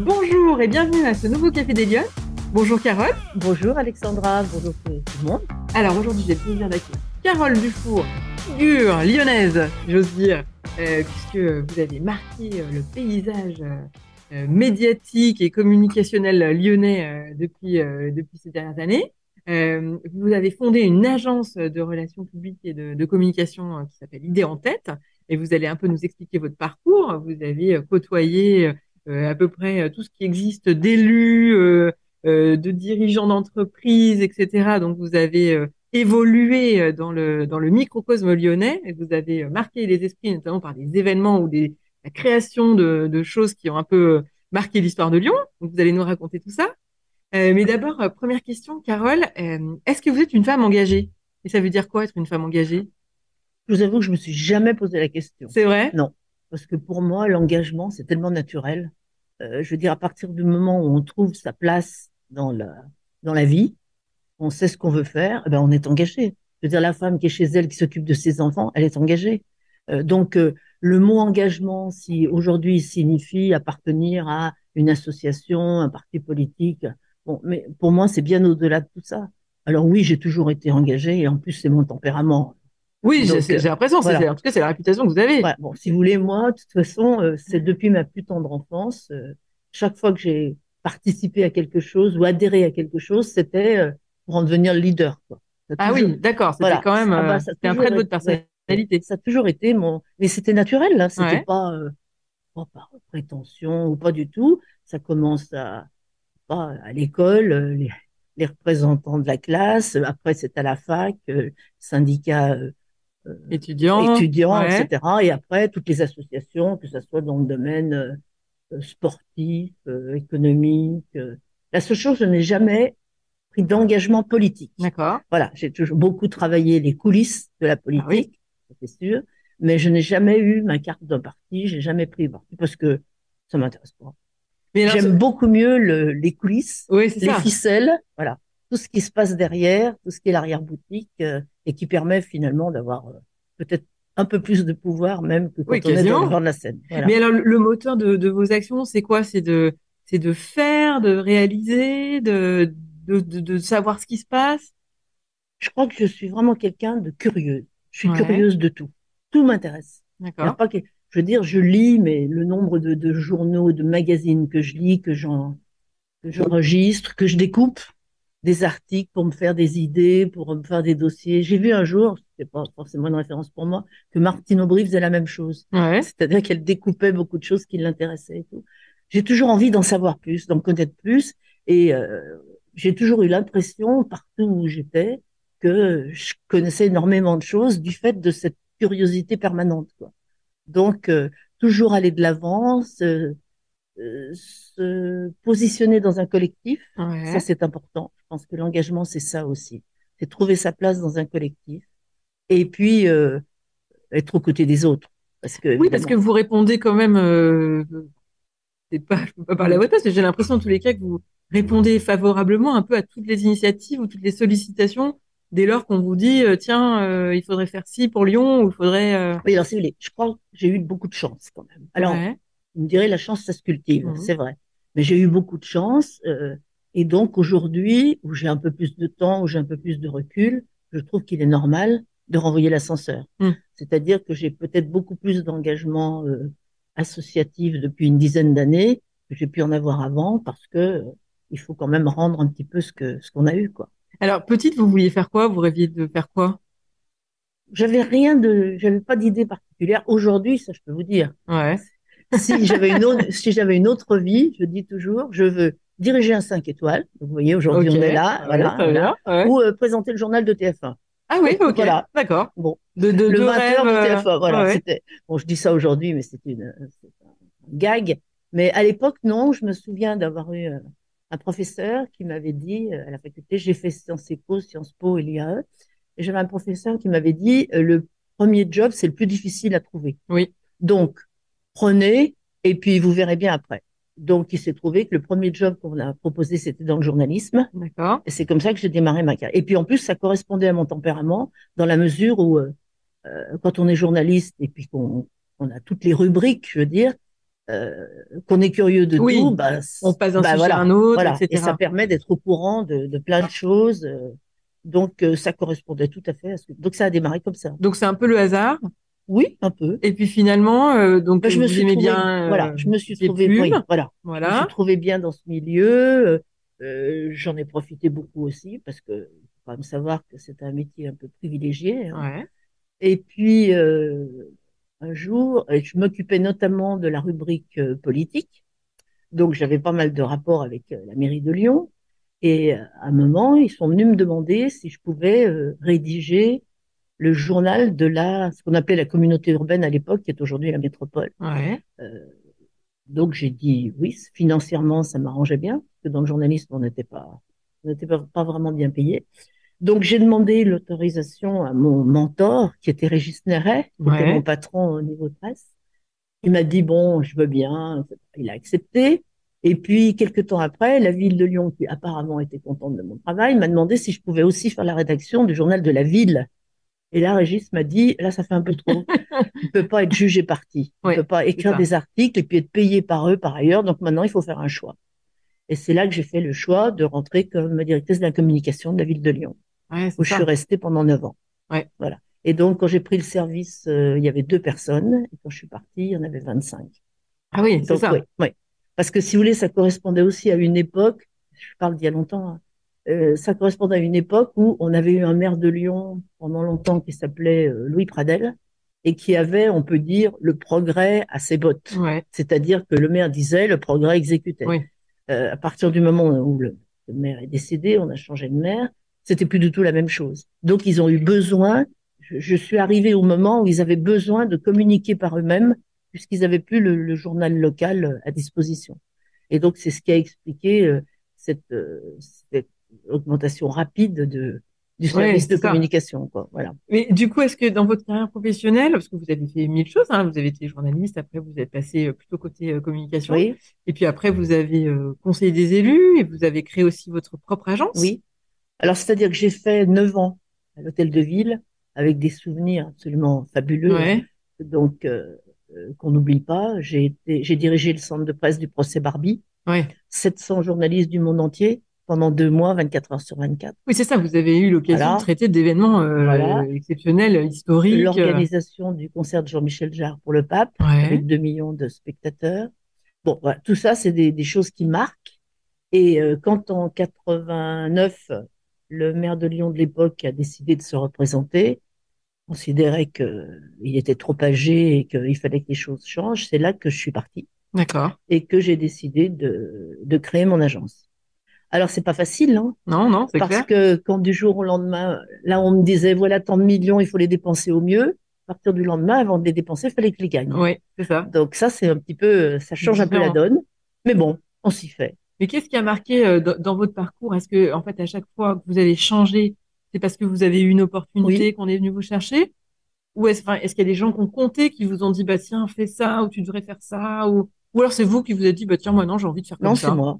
Bonjour et bienvenue à ce nouveau Café des Lyonnes. Bonjour Carole. Bonjour Alexandra, bonjour tout le monde. Alors aujourd'hui j'ai le plaisir d'accueillir Carole Dufour, figure lyonnaise, j'ose dire, euh, puisque vous avez marqué euh, le paysage euh, médiatique et communicationnel lyonnais depuis, depuis ces dernières années. vous avez fondé une agence de relations publiques et de, de communication qui s'appelle Idée en tête, et vous allez un peu nous expliquer votre parcours. Vous avez côtoyé à peu près tout ce qui existe d'élus, de dirigeants d'entreprise, etc. Donc vous avez évolué dans le dans le microcosme lyonnais et vous avez marqué les esprits notamment par des événements ou des la création de, de choses qui ont un peu marqué l'histoire de Lyon. Donc vous allez nous raconter tout ça. Euh, mais d'abord, première question, Carole, est-ce que vous êtes une femme engagée? Et ça veut dire quoi être une femme engagée? Je vous avoue que je me suis jamais posé la question. C'est vrai? Non, parce que pour moi, l'engagement, c'est tellement naturel. Euh, je veux dire, à partir du moment où on trouve sa place dans la, dans la vie, on sait ce qu'on veut faire, eh ben on est engagé. Je veux dire, la femme qui est chez elle, qui s'occupe de ses enfants, elle est engagée. Euh, donc, euh, le mot engagement, si aujourd'hui signifie appartenir à une association, un parti politique, bon, mais pour moi, c'est bien au-delà de tout ça. Alors oui, j'ai toujours été engagée et en plus, c'est mon tempérament. Oui, j'ai l'impression, en tout cas, c'est la réputation que vous avez. bon, si vous voulez, moi, de toute façon, euh, c'est depuis ma plus tendre enfance, chaque fois que j'ai participé à quelque chose ou adhéré à quelque chose, c'était euh, pour en devenir le leader. Quoi. Ah oui, d'accord, c'était quand même ah bah, euh, un trait de votre personnalité. ça a toujours été mon, mais c'était naturel, là, c'était pas, euh, pas par prétention ou pas du tout. Ça commence à, pas à l'école, les, les, représentants de la classe. Après, c'est à la fac, syndicat étudiants, étudiants etc. Et après, toutes les associations, que ce soit dans le domaine euh, sportif, euh, économique. Euh. La seule chose, je n'ai jamais pris d'engagement politique. D'accord. Voilà, j'ai toujours beaucoup travaillé les coulisses de la politique, ah c'est sûr, mais je n'ai jamais eu ma carte d'un parti, j'ai jamais pris parti parce que ça m'intéresse pas. J'aime beaucoup mieux le, les coulisses, les ficelles, voilà, tout ce qui se passe derrière, tout ce qui est l'arrière-boutique et qui permet finalement d'avoir peut-être un peu plus de pouvoir même que quand on est dans de la scène. Mais alors, le moteur de, de vos actions, c'est quoi? C'est de, c'est de faire, de réaliser, de, de, de, savoir ce qui se passe? Je crois que je suis vraiment quelqu'un de curieux. Je suis curieuse de tout. Tout m'intéresse. D'accord. Que, je veux dire, je lis, mais le nombre de, de journaux, de magazines que je lis, que j'enregistre, que je découpe, des articles pour me faire des idées, pour me faire des dossiers. J'ai vu un jour, c'est pas forcément une référence pour moi, que Martine Aubry faisait la même chose. Ouais. C'est-à-dire qu'elle découpait beaucoup de choses qui l'intéressaient et tout. J'ai toujours envie d'en savoir plus, d'en connaître plus, et euh, j'ai toujours eu l'impression, partout où j'étais, que je connaissais énormément de choses du fait de cette curiosité permanente. Quoi. Donc, euh, toujours aller de l'avant, euh, se positionner dans un collectif, ça c'est important. Je pense que l'engagement c'est ça aussi, c'est trouver sa place dans un collectif et puis euh, être aux côtés des autres. Parce que oui, parce que vous répondez quand même. Euh, pas, je peux pas parler à votre place, mais j'ai l'impression en tous les cas que vous répondez favorablement un peu à toutes les initiatives ou toutes les sollicitations dès lors qu'on vous dit euh, tiens il faudrait faire ci pour Lyon ou il faudrait. Oui, alors si vous voulez, je crois que j'ai eu beaucoup de chance quand même. Alors vous me direz, la chance, ça se cultive, mhm. c'est vrai. Mais j'ai eu beaucoup de chance. Euh, et donc aujourd'hui, où j'ai un peu plus de temps, où j'ai un peu plus de recul, je trouve qu'il est normal de renvoyer l'ascenseur. Mhm. C'est-à-dire que j'ai peut-être beaucoup plus d'engagement euh, associatif depuis une dizaine d'années que j'ai pu en avoir avant, parce que euh, il faut quand même rendre un petit peu ce que ce qu'on a eu, quoi. Alors petite, vous vouliez faire quoi? Vous rêviez de faire quoi? J'avais rien de, j'avais pas d'idée particulière. Aujourd'hui, ça je peux vous dire. Ouais si j'avais une autre, si j'avais une autre vie, je dis toujours, je veux diriger un 5 étoiles. Vous voyez, aujourd'hui, on est là, voilà, ou euh, présenter le journal de TF1. Ah oui, ok, voilà. d'accord. Bon, de, de, le 20h de euh, TF1, voilà. C'était, bon, je dis ça aujourd'hui, mais c'est une, un gag. Mais à l'époque, non, je me souviens d'avoir eu euh, un professeur qui m'avait dit à la faculté, j'ai fait Sciences Éco, Sciences Po et l'IAE, et j'avais un professeur qui m'avait dit, le premier job, c'est le plus difficile à trouver. Oui. Donc, prenez et puis vous verrez bien après. Donc, il s'est trouvé que le premier job qu'on a proposé, c'était dans le journalisme. D'accord. Et c'est comme ça que j'ai démarré ma carrière. Et puis, en plus, ça correspondait à mon tempérament dans la mesure où, euh, euh quand on est journaliste et puis qu'on on a toutes les rubriques, je veux dire, euh, qu'on est curieux de Oui. tout, bah, On passe d'un bah, sujet voilà, à un autre, voilà. Et etc. ça permet d'être au courant de, de plein de choses. euh, donc, euh, ça correspondait tout à fait à ce que... Donc, ça a démarré comme ça. Donc c'est un peu le hasard. Oui, un peu. Et puis finalement, euh, donc Bah, je me suis trouvée, bien euh, voilà, je me suis trouvée, oui, voilà. Je me suis voilà. trouvée bien dans ce milieu. euh, euh, j'en ai profité beaucoup aussi parce que faut quand même savoir que c'est un métier un peu privilégié. hein. Ouais. Et puis, euh, un jour, euh, je m'occupais notamment de la rubrique euh, politique. Donc, j'avais pas mal de rapports avec euh, la mairie de Lyon. Et euh, à un moment, ils sont venus me demander si je pouvais euh, rédiger le journal de la, ce qu'on appelait la communauté urbaine à l'époque, qui est aujourd'hui la métropole. Ouais. Euh, donc, j'ai dit oui, financièrement, ça m'arrangeait bien, parce que dans le journalisme, on n'était pas, on n'était pas, pas vraiment bien payé. Donc, j'ai demandé l'autorisation à mon mentor, qui était Régis Néret, qui était Ouais. mon patron au niveau de presse. Il m'a dit, bon, je veux bien. Il a accepté. Et puis, quelques temps après, la ville de Lyon, qui apparemment était contente de mon travail, m'a demandé si je pouvais aussi faire la rédaction du journal de la ville. Et là, Régis m'a dit, là, ça fait un peu trop. Tu ne peux pas être jugé parti. Tu ne Ouais, peux pas écrire des articles et puis être payé par eux par ailleurs. Donc maintenant, il faut faire un choix. Et c'est là que j'ai fait le choix de rentrer comme directrice de la communication de la ville de Lyon, Ouais, où je suis restée pendant neuf ans. Ouais. Voilà. Et donc, quand j'ai pris le service, euh, il y avait deux personnes. Et quand je suis partie, il y en avait 25. Ah oui, c'est ça. oui, oui. Parce que si vous voulez, ça correspondait aussi à une époque, je parle d'il y a longtemps, hein, euh, ça correspondait à une époque où on avait eu un maire de Lyon pendant longtemps qui s'appelait euh, Louis Pradel et qui avait, on peut dire, le progrès à ses bottes. Ouais. C'est-à-dire que le maire disait, le progrès exécutait. Oui. Euh, à partir du moment où le, le maire est décédé, on a changé de maire, c'était plus du tout la même chose. Donc, ils ont eu besoin, je, je suis arrivée au moment où ils avaient besoin de communiquer par eux-mêmes, puisqu'ils avaient plus le, le journal local euh, à disposition. Et donc, c'est ce qui a expliqué euh, cette, euh, cette augmentation rapide de, du Ouais, service de ça. communication, quoi. Voilà. Mais du coup, est-ce que dans votre carrière professionnelle, parce que vous avez fait mille choses, hein, vous avez été journaliste, après vous êtes passé euh, plutôt côté euh, communication, Oui, et puis après vous avez euh, conseillé des élus et vous avez créé aussi votre propre agence? oui. Alors, c'est-à-dire que j'ai fait neuf ans à l'hôtel de ville avec des souvenirs absolument fabuleux. Ouais. donc euh, qu'on n'oublie pas. J'ai été, j'ai dirigé le centre de presse du procès Barbie, Ouais. 700 journalistes du monde entier pendant deux mois, 24 heures sur 24. Oui, c'est ça. Vous avez eu l'occasion Voilà. de traiter d'événements euh, Voilà. exceptionnels, historiques. euh, L'organisation du concert de Jean-Michel Jarre pour le pape, Ouais. avec 2 millions de spectateurs. Bon, voilà, tout ça, c'est des, des choses qui marquent. Et euh, quand en 89, le maire de Lyon de l'époque a décidé de se représenter, considérait qu'il était trop âgé et qu'il fallait que les choses changent, c'est là que je suis partie. D'accord. et que j'ai décidé de, de créer mon agence. Alors, c'est pas facile, hein, Non, non, c'est parce clair. que quand du jour au lendemain, là, on me disait, voilà tant de millions, il faut les dépenser au mieux. À partir du lendemain, avant de les dépenser, il fallait que les gagne. Oui, c'est ça. Donc ça, c'est un petit peu, ça change un peu la donne. Mais bon, on s'y fait. Mais qu'est-ce qui a marqué euh, dans, dans votre parcours? Est-ce que, en fait, à chaque fois que vous avez changé, c'est parce que vous avez eu une opportunité qu'on est venu vous chercher? Ou est-ce, est-ce qu'il y a des gens qui ont compté, qui vous ont dit, bah tiens, fais ça, ou tu devrais faire ça, ou, ou alors c'est vous qui vous êtes dit, bah tiens, moi non, j'ai envie de faire comme Non, ça. c'est moi.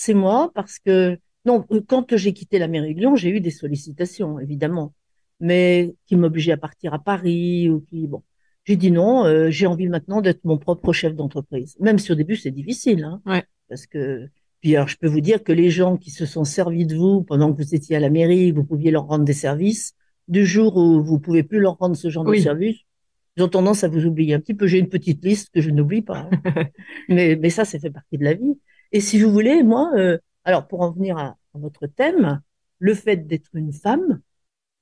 C'est moi parce que, non, euh, quand j'ai quitté la mairie de Lyon, j'ai eu des sollicitations, évidemment, mais qui m'obligeaient à partir à Paris ou qui, bon, j'ai dit non, euh, j'ai envie maintenant d'être mon propre chef d'entreprise. Même si au début c'est difficile, hein, Ouais. parce que, puis alors je peux vous dire que les gens qui se sont servis de vous pendant que vous étiez à la mairie, vous pouviez leur rendre des services, du jour où vous pouvez plus leur rendre ce genre Oui. de service, ils ont tendance à vous oublier un petit peu. J'ai une petite liste que je n'oublie pas. hein. mais, mais ça, ça fait partie de la vie. Et si vous voulez, moi, euh, alors pour en venir à, à votre thème, le fait d'être une femme,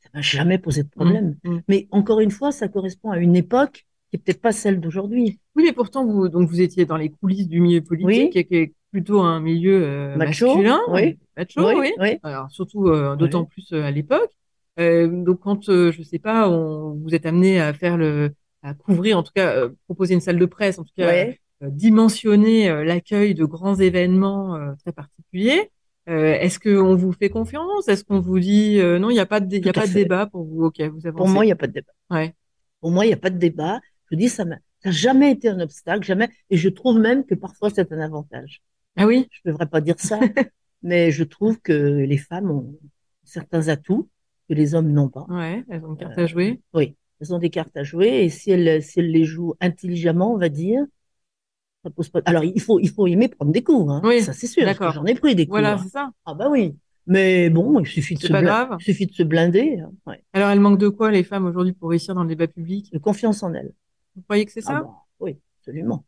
ça m'a jamais posé de problème. Mm, mm. Mais encore une fois, ça correspond à une époque qui est peut-être pas celle d'aujourd'hui. Oui, mais pourtant, vous, donc vous étiez dans les coulisses du milieu politique, Oui. qui est- plutôt un milieu euh, Macho, masculin, oui. macho, oui. oui. Alors surtout euh, d'autant plus euh, à l'époque. Euh, donc quand euh, je sais pas, on, vous êtes amené à faire le, à couvrir, en tout cas euh, proposer une salle de presse, en tout cas Ouais. Euh, dimensionner euh, l'accueil de grands événements euh, très particuliers. Euh, Est-ce qu'on vous fait confiance? Est-ce qu'on vous dit euh, non, il n'y a pas de, y a pas de débat pour vous? Ok, vous avancez. Pour moi, il n'y a pas de débat. Ouais. Pour moi, il n'y a pas de débat. Je dis, ça n'a jamais été un obstacle, jamais. Et je trouve même que parfois c'est un avantage. Ah oui? Je ne devrais pas dire ça, mais je trouve que les femmes ont certains atouts que les hommes n'ont pas. Ouais, elles ont une carte Euh, à jouer. Oui, elles ont des cartes à jouer et si elles, si elles les jouent intelligemment, on va dire, ça pose pas. Alors, il faut, il faut aimer prendre des coups, hein. Oui, Ça, c'est sûr. d'accord. J'en ai pris des coups. Voilà, hein. c'est ça. Ah, bah oui. Mais bon, il suffit de se pas blin- grave. il suffit de se blinder. hein. Ouais. Alors, elles manquent de quoi, les femmes, aujourd'hui, pour réussir dans le débat public? De confiance en elles. Vous croyez que c'est Ah ça? bah, oui, absolument.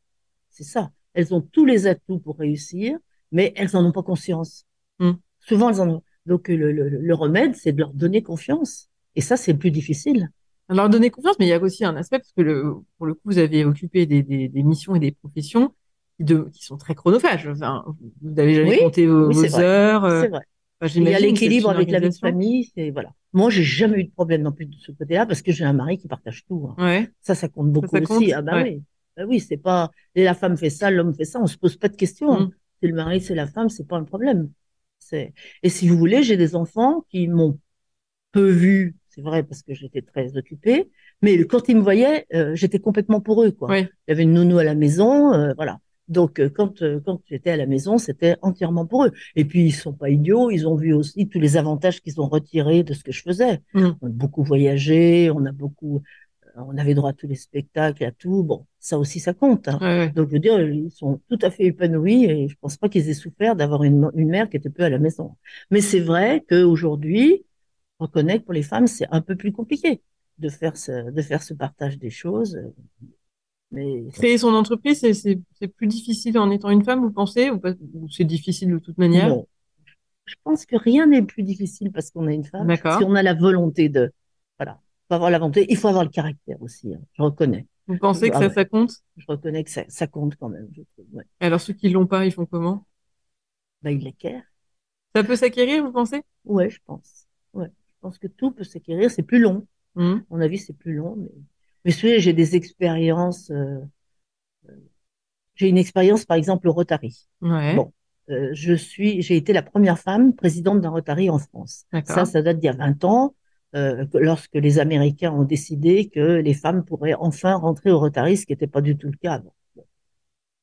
C'est ça. Elles ont tous les atouts pour réussir, mais elles en ont pas conscience. Hmm. Souvent, elles en ont. Donc, le, le, le remède, c'est de leur donner confiance. Et ça, c'est le plus difficile. Leur donner confiance, mais il y a aussi un aspect, parce que le, pour le coup, vous avez occupé des, des, des missions et des professions qui, de, qui sont très chronophages. Enfin, vous n'avez jamais Oui, compté vos, oui, c'est vos vrai. heures. euh, C'est vrai. enfin, Il y a l'équilibre avec la vie de famille, c'est voilà. Moi, j'ai jamais eu de problème non plus de ce côté-là parce que j'ai un mari qui partage tout. hein. Ouais. Ça, ça compte beaucoup ça compte aussi. Ah bah Ouais. oui. Bah oui, c'est pas et la femme fait ça, l'homme fait ça, on se pose pas de questions. Mm. C'est le mari, c'est la femme, c'est pas un problème. Et si vous voulez, j'ai des enfants qui m'ont peu vu, c'est vrai parce que j'étais très occupée, mais quand ils me voyaient, euh, j'étais complètement pour eux quoi. Il y avait une nounou à la maison, euh, voilà. Donc euh, quand quand j'étais à la maison, c'était entièrement pour eux. Et puis ils sont pas idiots, ils ont vu aussi tous les avantages qu'ils ont retirés de ce que je faisais. Mm. On a beaucoup voyagé, on a beaucoup, on avait droit à tous les spectacles, à tout. Bon, ça aussi ça compte. hein. Ouais, ouais. Donc je veux dire, ils sont tout à fait épanouis et je pense pas qu'ils aient souffert d'avoir une, une mère qui était peu à la maison. Mais c'est vrai qu'aujourd'hui, reconnaît que pour les femmes, c'est un peu plus compliqué de faire ce, de faire ce partage des choses. Mais Créer son entreprise, c'est, plus difficile en étant une femme, vous pensez, ou, pas, ou c'est difficile de toute manière? non. Je pense que rien n'est plus difficile parce qu'on est une femme. D'accord. Si on a la volonté de, voilà, faut avoir la volonté. Il faut avoir le caractère aussi. hein. Je reconnais. Vous pensez que Ah ça, ouais. ça compte? Je reconnais que ça, ça compte quand même. Je trouve. Ouais. Alors, ceux qui l'ont pas, ils font comment? Bah, il l'acquiert. Ça peut s'acquérir, vous pensez? Ouais, je pense. Je pense que tout peut s'acquérir. C'est plus long. Mhm. À mon avis, c'est plus long. Mais, mais savez, j'ai des expériences. euh, euh, J'ai une expérience, par exemple, au Rotary. Ouais. Bon. Euh, je suis, j'ai été la première femme présidente d'un Rotary en France. Ça, ça date d'il y a 20 ans, euh, que- lorsque les Américains ont décidé que les femmes pourraient enfin rentrer au Rotary, ce qui n'était pas du tout le cas avant. Bon.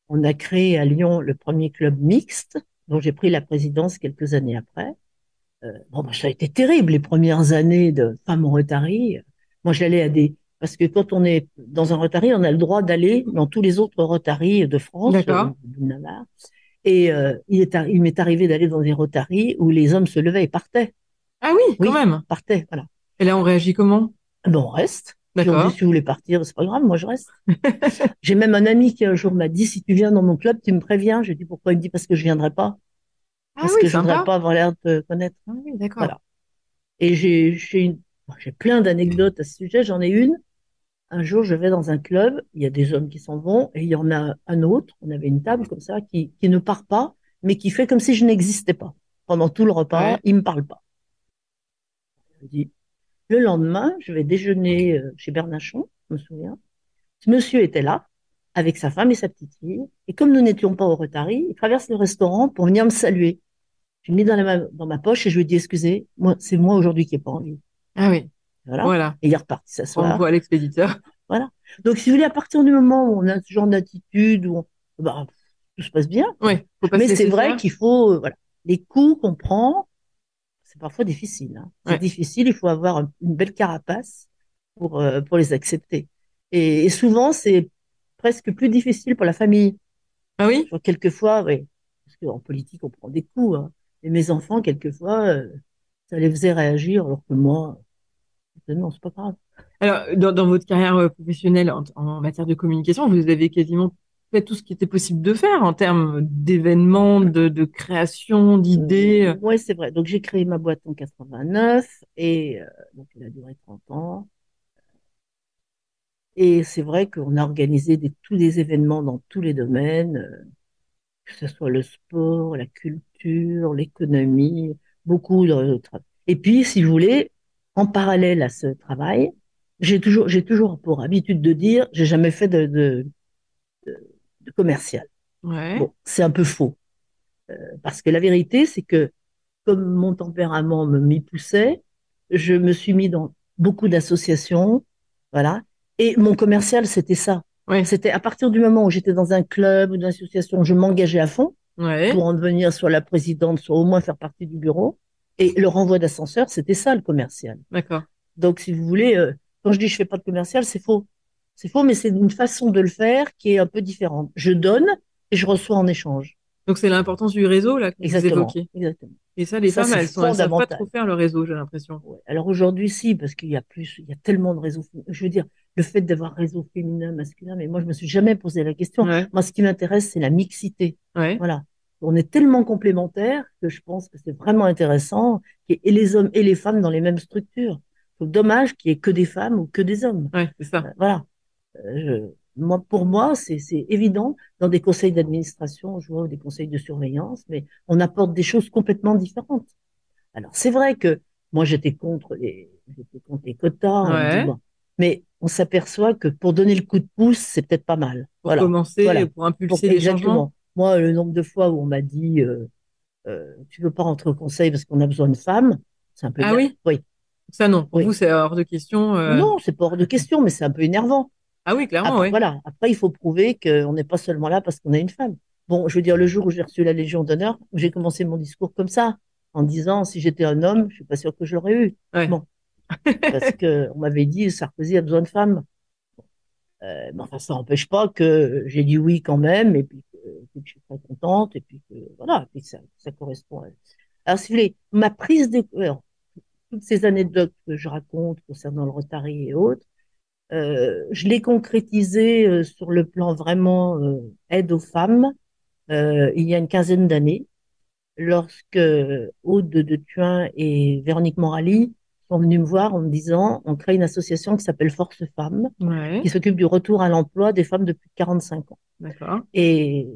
On a créé à Lyon le premier club mixte, dont j'ai pris la présidence quelques années après. Euh, bon, bah, ça a été terrible les premières années de femmes au Rotary. Moi, j'allais à des parce que quand on est dans un Rotary, on a le droit d'aller dans tous les autres Rotaries de France, D'accord. euh, de Navarre. Et euh, il est arri- il m'est arrivé d'aller dans des Rotaries où les hommes se levaient et partaient, Ah oui, quand même. partaient, voilà. Et là, on réagit comment? Ben, on reste. D'accord. si vous voulez partir, c'est pas grave, moi je reste. J'ai même un ami qui un jour m'a dit, si tu viens dans mon club, tu me préviens. J'ai dit, pourquoi? Il me dit, parce que je viendrai pas. Ah Parce oui, que je voudrais pas avoir l'air de connaître. Ah oui, d'accord. Voilà. Et j'ai, j'ai une- j'ai plein d'anecdotes à ce sujet. J'en ai une. Un jour, je vais dans un club, il y a des hommes qui s'en vont, et il y en a un autre, on avait une table comme ça, qui, qui ne part pas, mais qui fait comme si je n'existais pas. Pendant tout le repas, Ouais. il me parle pas. Je dis, le lendemain, je vais déjeuner euh, chez Bernachon, je me souviens. Ce monsieur était là, avec sa femme et sa petite fille, et comme nous n'étions pas au Rotary, il traverse le restaurant pour venir me saluer. Je l'ai mis dans, la ma- dans ma poche et je lui ai dit, excusez, moi, c'est moi aujourd'hui qui n'ai pas envie. Ah oui, Voilà. voilà. Et il est reparti On s'asseoir. voit l'expéditeur. Donc, si vous voulez, à partir du moment où on a ce genre d'attitude, où on- bah, tout se passe bien. Oui, faut pas se Mais c'est vrai qu'il faut, euh, voilà, les coups qu'on prend, c'est parfois difficile. hein. C'est Ouais. difficile, il faut avoir un- une belle carapace pour, euh, pour les accepter. Et, et souvent, c'est presque plus difficile pour la famille. Ah oui? Quelquefois, oui, parce qu'en politique, on prend des coups. hein. Et mes enfants, quelquefois, euh, ça les faisait réagir, alors que moi, non, c'est pas grave. Alors, dans, dans votre carrière euh, professionnelle en, en matière de communication, vous avez quasiment fait tout ce qui était possible de faire en termes d'événements, de, de création, d'idées. Oui, c'est vrai. Donc, j'ai créé ma boîte en 89 et euh, donc elle a duré 30 ans. Et c'est vrai qu'on a organisé des, tous des événements dans tous les domaines, euh, que ce soit le sport, la culture, l'économie, beaucoup tra- Et puis, si vous voulez, en parallèle à ce travail, j'ai toujours, j'ai toujours pour habitude de dire, j'ai jamais fait de, de, de, de commercial. Ouais. Bon, c'est un peu faux. Euh, parce que la vérité, c'est que comme mon tempérament me m'y poussait, je me suis mis dans beaucoup d'associations, voilà. Et mon commercial, c'était ça. C'était à partir du moment où j'étais dans un club ou une association, je m'engageais à fond Ouais. pour en devenir soit la présidente, soit au moins faire partie du bureau. Et le renvoi d'ascenseur, c'était ça le commercial. D'accord. Donc, si vous voulez, euh, quand je dis je fais pas de commercial, c'est faux. C'est faux, mais c'est une façon de le faire qui est un peu différente. Je donne, et je reçois en échange. Donc c'est l'importance du réseau là que vous Exactement. évoquez. Exactement. Et ça, les Ça, femmes, elles sont, elles savent pas trop faire le réseau, j'ai l'impression. Ouais. Alors aujourd'hui, si, parce qu'il y a plus, il y a tellement de réseaux. Je veux dire, le fait d'avoir réseau féminin, masculin, mais moi, je me suis jamais posé la question. Ouais, Moi, ce qui m'intéresse, c'est la mixité. ouais, Voilà. On est tellement complémentaires que je pense que c'est vraiment intéressant qu'il y ait les hommes et les femmes dans les mêmes structures. C'est dommage qu'il y ait que des femmes ou que des hommes. ouais, c'est ça. Euh, Voilà. Euh, je- moi, pour moi, c'est évident. Dans des conseils d'administration, je vois des conseils de surveillance, mais on apporte des choses complètement différentes. Alors, c'est vrai que moi, j'étais contre les, j'étais contre les quotas. dit, bon. Mais on s'aperçoit que pour donner le coup de pouce, c'est peut-être pas mal. Pour Voilà. commencer, Voilà. pour Pour- impulser les changements. exactement. Moi, le nombre de fois où on m'a dit, euh, euh, tu veux pas rentrer au conseil parce qu'on a besoin de femmes, c'est un peu Ah oui? Oui. Ça, non. Pour Oui. vous, c'est hors de question. euh, Non, c'est pas hors de question, mais c'est un peu énervant. Ah oui, clairement, Après, ouais. voilà. Après, il faut prouver qu'on n'est pas seulement là parce qu'on est une femme. Bon, je veux dire, le jour où j'ai reçu la Légion d'honneur, j'ai commencé mon discours comme ça, en disant, si j'étais un homme, je suis pas sûr que je l'aurais eu. Ouais. Bon. Parce que on m'avait dit, Sarkozy a besoin de femmes. Euh, mais enfin, ça n'empêche pas que j'ai dit oui quand même, et puis que, je suis très contente, et puis que, voilà, et puis ça, ça correspond à... Alors, si vous voulez, ma prise de, alors, toutes ces anecdotes que je raconte concernant le Rotary et autres, euh, je l'ai concrétisé euh, sur le plan vraiment euh, aide aux femmes euh, il y a une quinzaine d'années, lorsque Aude de Thuin et Véronique Morali sont venus me voir en me disant on crée une association qui s'appelle Force Femmes, Ouais, qui s'occupe du retour à l'emploi des femmes de plus de 45 ans. Et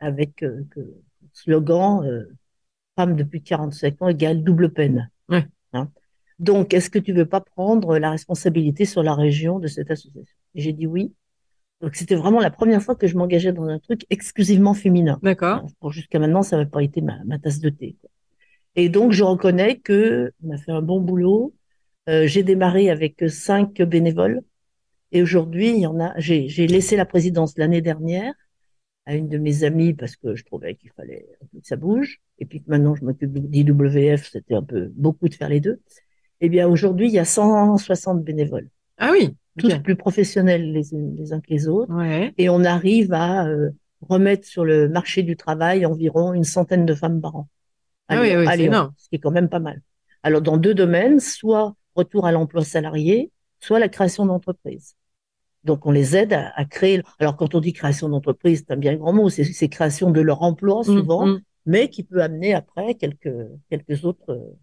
avec euh, que, slogan euh, Femmes de plus de 45 ans égale double peine. Ouais. Hein. Donc, est-ce que tu veux pas prendre la responsabilité sur la région de cette association? J'ai dit oui. Donc, c'était vraiment la première fois que je m'engageais dans un truc exclusivement féminin. D'accord. Jusqu'à maintenant, ça n'avait pas été ma, ma tasse de thé. quoi. Et donc, je reconnais que on a fait un bon boulot. Euh, j'ai démarré avec cinq bénévoles. Et aujourd'hui, il y en a, j'ai, laissé la présidence l'année dernière à une de mes amies parce que je trouvais qu'il fallait que ça bouge. Et puis que maintenant, je m'occupe d'IWF, c'était un peu beaucoup de faire les deux. Eh bien, aujourd'hui, il y a 160 bénévoles, Ah oui. tous plus professionnels les, les uns que les autres. Ouais. Et on arrive à euh, remettre sur le marché du travail environ une centaine de femmes par an. Ah À oui, Lyon- oui, à c'est Lyon, énorme. ce qui est quand même pas mal. Alors, dans deux domaines, soit retour à l'emploi salarié, soit la création d'entreprises. Donc, on les aide à, à créer. Alors, quand on dit création d'entreprise, c'est un bien grand mot. C'est création de leur emploi, Mm, souvent, mm. mais qui peut amener après quelques, quelques autres, euh,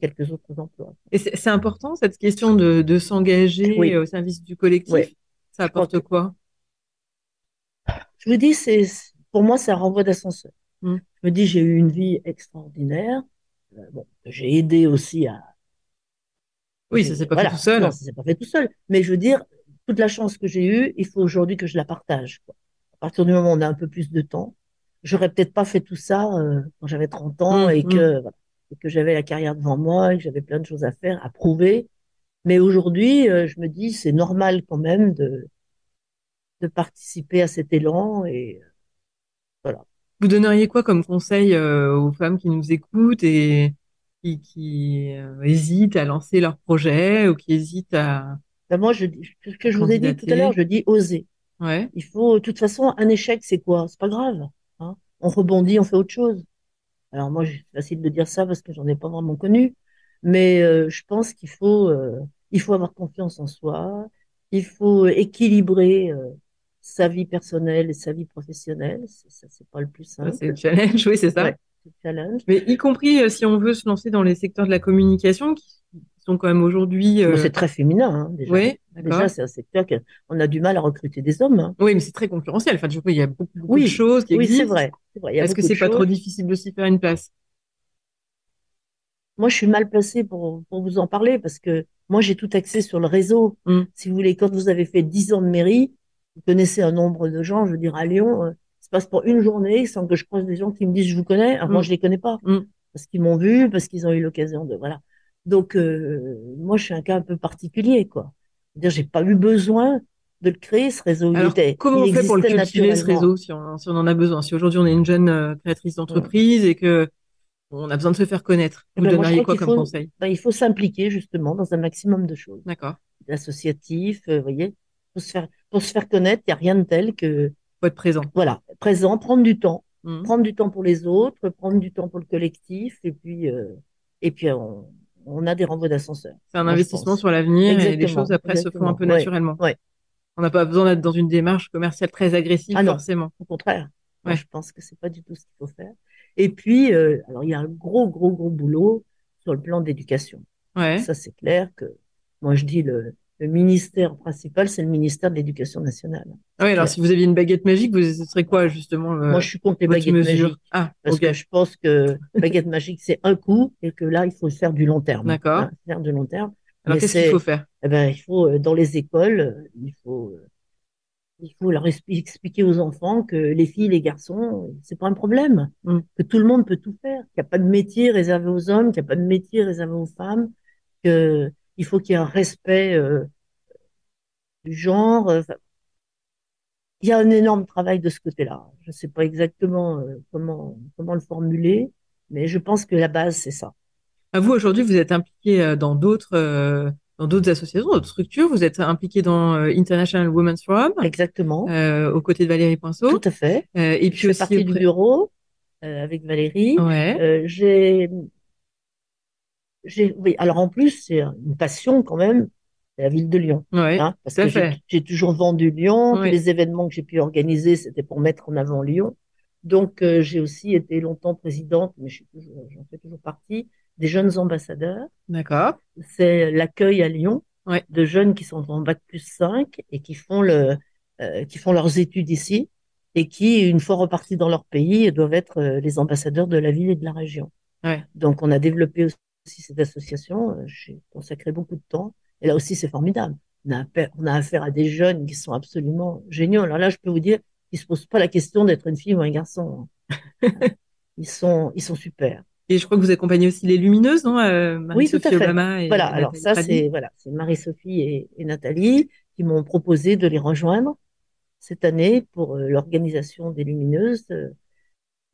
quelques autres emplois. Et c'est important, cette question de, de s'engager Oui. au service du collectif? Ouais. Ça apporte quoi? Je vous dis, c'est, pour moi, c'est un renvoi d'ascenseur. Mm. Je me dis, j'ai eu une vie extraordinaire. Euh, bon, j'ai aidé aussi à. Oui, ça s'est pas voilà. fait tout seul. Non, ça s'est pas fait tout seul. Mais je veux dire, toute la chance que j'ai eue, il faut aujourd'hui que je la partage. quoi. À partir du moment où on a un peu plus de temps, j'aurais peut-être pas fait tout ça euh, quand j'avais 30 ans Mm, et que, voilà, et que j'avais la carrière devant moi et que j'avais plein de choses à faire, à prouver. Mais aujourd'hui, euh, je me dis, c'est normal quand même de, de participer à cet élan et Vous donneriez quoi comme conseil euh, aux femmes qui nous écoutent et qui, qui euh, hésitent à lancer leur projet ou qui hésitent à... Ben, moi, je ce que je vous ai dit tout à l'heure, je dis oser. Ouais, Il faut, de toute façon, un échec, c'est quoi? C'est pas grave. Hein on rebondit, on fait autre chose. Alors moi, c'est facile de dire ça parce que j'en ai pas vraiment connu, mais euh, je pense qu'il faut, euh, il faut avoir confiance en soi. Il faut équilibrer euh, sa vie personnelle et sa vie professionnelle. Ça, c'est pas le plus simple. c'est le challenge, oui, c'est ça. Ouais. Le challenge. Mais y compris euh, si on veut se lancer dans les secteurs de la communication qui sont quand même aujourd'hui... Euh, c'est très féminin, hein, déjà. Oui. Déjà, c'est un secteur qu'on a du mal à recruter des hommes. hein. Oui, mais c'est très concurrentiel. Enfin, je trouve qu'il y a beaucoup, beaucoup Oui, de choses qui Oui, c'est existent. vrai. C'est vrai. Il Est-ce que beaucoup c'est pas choses. trop difficile de s'y faire une place? Moi, je suis mal placée pour, pour vous en parler parce que moi, j'ai tout axé sur le réseau. Mm. Si vous voulez, quand vous avez fait 10 ans de mairie, vous connaissez un nombre de gens, je veux dire, à Lyon, euh, ça passe pour une journée sans que je croise des gens qui me disent je vous connais. Alors, moi, Mm. je les connais pas Mm. parce qu'ils m'ont vu, parce qu'ils ont eu l'occasion de, voilà. Donc, euh, moi, je suis un cas un peu particulier, quoi. C'est-à-dire, j'ai pas eu besoin de le créer, ce réseau. Il était, comment il on fait pour le cultiver, ce réseau, si on, si on en a besoin? Si aujourd'hui on est une jeune euh, créatrice d'entreprise et que on a besoin de se faire connaître, Eh vous ben, je donneriez quoi comme faut- conseil? Ben, il faut s'impliquer, justement, dans un maximum de choses. D'accord. L'associatif, euh, vous voyez, pour se faire, pour se faire connaître, il n'y a rien de tel que, Faut être présent. voilà, présent, prendre du temps, Mhm. prendre du temps pour les autres, prendre du temps pour le collectif, et puis, euh, et puis on, on a des renvois d'ascenseur. C'est un Moi, je investissement sur l'avenir et les choses après se font un peu. Ouais, naturellement. ouais. On n'a pas besoin d'être dans une démarche commerciale très agressive Ah non. forcément. Au contraire, moi, Ouais. je pense que c'est pas du tout ce qu'il faut faire. Et puis, euh, alors il y a un gros, gros, gros boulot sur le plan d'éducation. Ça, c'est clair que moi, je dis le, le ministère principal, c'est le ministère de l'Éducation nationale. Ah Ouais, alors si vous aviez une baguette magique, vous ce serait quoi justement le- Moi, je suis contre les baguettes mesure magiques Ah, parce que je pense que baguette magique, c'est un coup et que là, il faut faire du long terme. D'accord. Hein, faire du long terme. Alors qu'est-ce qu'il faut faire? Eh ben, il faut, euh, dans les écoles, euh, il faut, euh, il faut leur expli- expliquer aux enfants que les filles les garçons, c'est pas un problème, Mm. que tout le monde peut tout faire, qu'il n'y a pas de métier réservé aux hommes, qu'il n'y a pas de métier réservé aux femmes, que il faut qu'il y ait un respect euh, du genre. euh, enfin, il y a un énorme travail de ce côté-là. Je ne sais pas exactement euh, comment comment le formuler, mais je pense que la base c'est ça. À vous aujourd'hui, vous êtes impliqué dans d'autres euh, dans d'autres associations, d'autres structures. Vous êtes impliqué dans International Women's Forum Exactement, aux côtés de Valérie Poinceau. tout à fait. Et puis Je fais aussi partie du bureau avec Valérie. Ouais. J'ai, oui, alors en plus, c'est une passion quand même, c'est la ville de Lyon. Ouais. Hein, parce que j'ai, toujours vendu Lyon, Oui. tous les événements que j'ai pu organiser, c'était pour mettre en avant Lyon. Donc, euh, j'ai aussi été longtemps présidente, mais j'en fais toujours partie, des jeunes ambassadeurs. D'accord. C'est l'accueil à Lyon de jeunes qui sont en bac plus 5 et qui font le, euh, qui font leurs études ici et qui, une fois repartis dans leur pays, doivent être euh, les ambassadeurs de la ville et de la région. Ouais. Donc, on a développé aussi cette association. euh, J'ai consacré beaucoup de temps. Et là aussi, c'est formidable. On a, affaire, on a affaire à des jeunes qui sont absolument géniaux. Alors là, je peux vous dire qu'ils se posent pas la question d'être une fille ou un garçon. hein. Ils sont, ils sont super. Et je crois que vous accompagnez aussi les lumineuses, non euh, Oui, tout à Marie-Sophie fait. Obama et Voilà. Nathalie Alors ça, c'est voilà, c'est Marie-Sophie et, et Nathalie qui m'ont proposé de les rejoindre cette année pour euh, l'organisation des Lumineuses. Euh,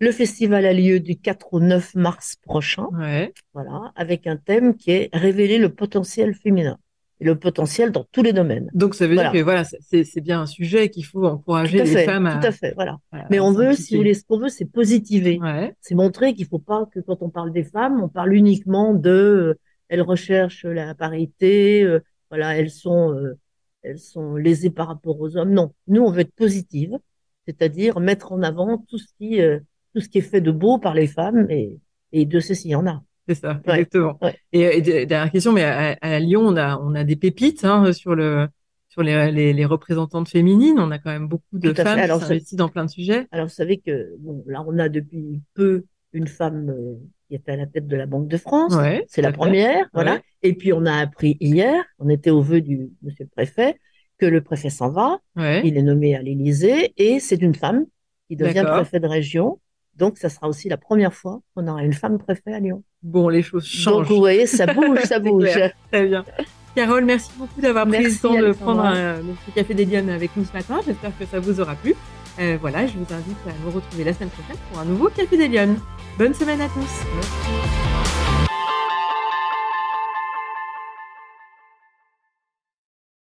Le festival a lieu du 4 au 9 mars prochain. Ouais. Voilà, avec un thème qui est révéler le potentiel féminin et le potentiel dans tous les domaines. Donc ça veut Voilà. dire que voilà, c'est bien un sujet qu'il faut encourager Tout à les femmes à. tout à fait, voilà. à Mais on veut, si vous voulez, ce qu'on veut, c'est positiver. Ouais. C'est montrer qu'il faut pas que quand on parle des femmes, on parle uniquement de, euh, elles recherchent la parité, euh, voilà, elles sont, euh, elles sont lésées par rapport aux hommes. Non, nous, on veut être positive, c'est-à-dire mettre en avant tout ce qui, euh, tout ce qui est fait de beau par les femmes et, et de ceci, il y en a. C'est ça, Ouais, exactement. ouais. Et, et de- dernière question, mais à, à Lyon, on a, on a des pépites hein, sur le, sur les, les, les représentantes féminines. On a quand même beaucoup de femmes Alors, s'investissent dans plein de sujets. Alors, vous savez que, bon, là, on a depuis peu une femme euh, qui était à la tête de la Banque de France. Ouais, C'est la fait. première, voilà. Et puis, on a appris hier, on était au vœu du monsieur le préfet, que le préfet s'en va. Ouais. Il est nommé à l'Élysée et c'est une femme qui devient préfet de région. Donc, ça sera aussi la première fois qu'on aura une femme préfet à Lyon. Bon, les choses Donc, changent. vous voyez, ça bouge, ça bouge. clair. Très bien. Carole, merci beaucoup d'avoir pris le temps de prendre un, ce café des Lyonnes avec nous ce matin. J'espère que ça vous aura plu. Euh, voilà, je vous invite à nous retrouver la semaine prochaine pour un nouveau café des Lyonnes. Bonne semaine à tous. Merci.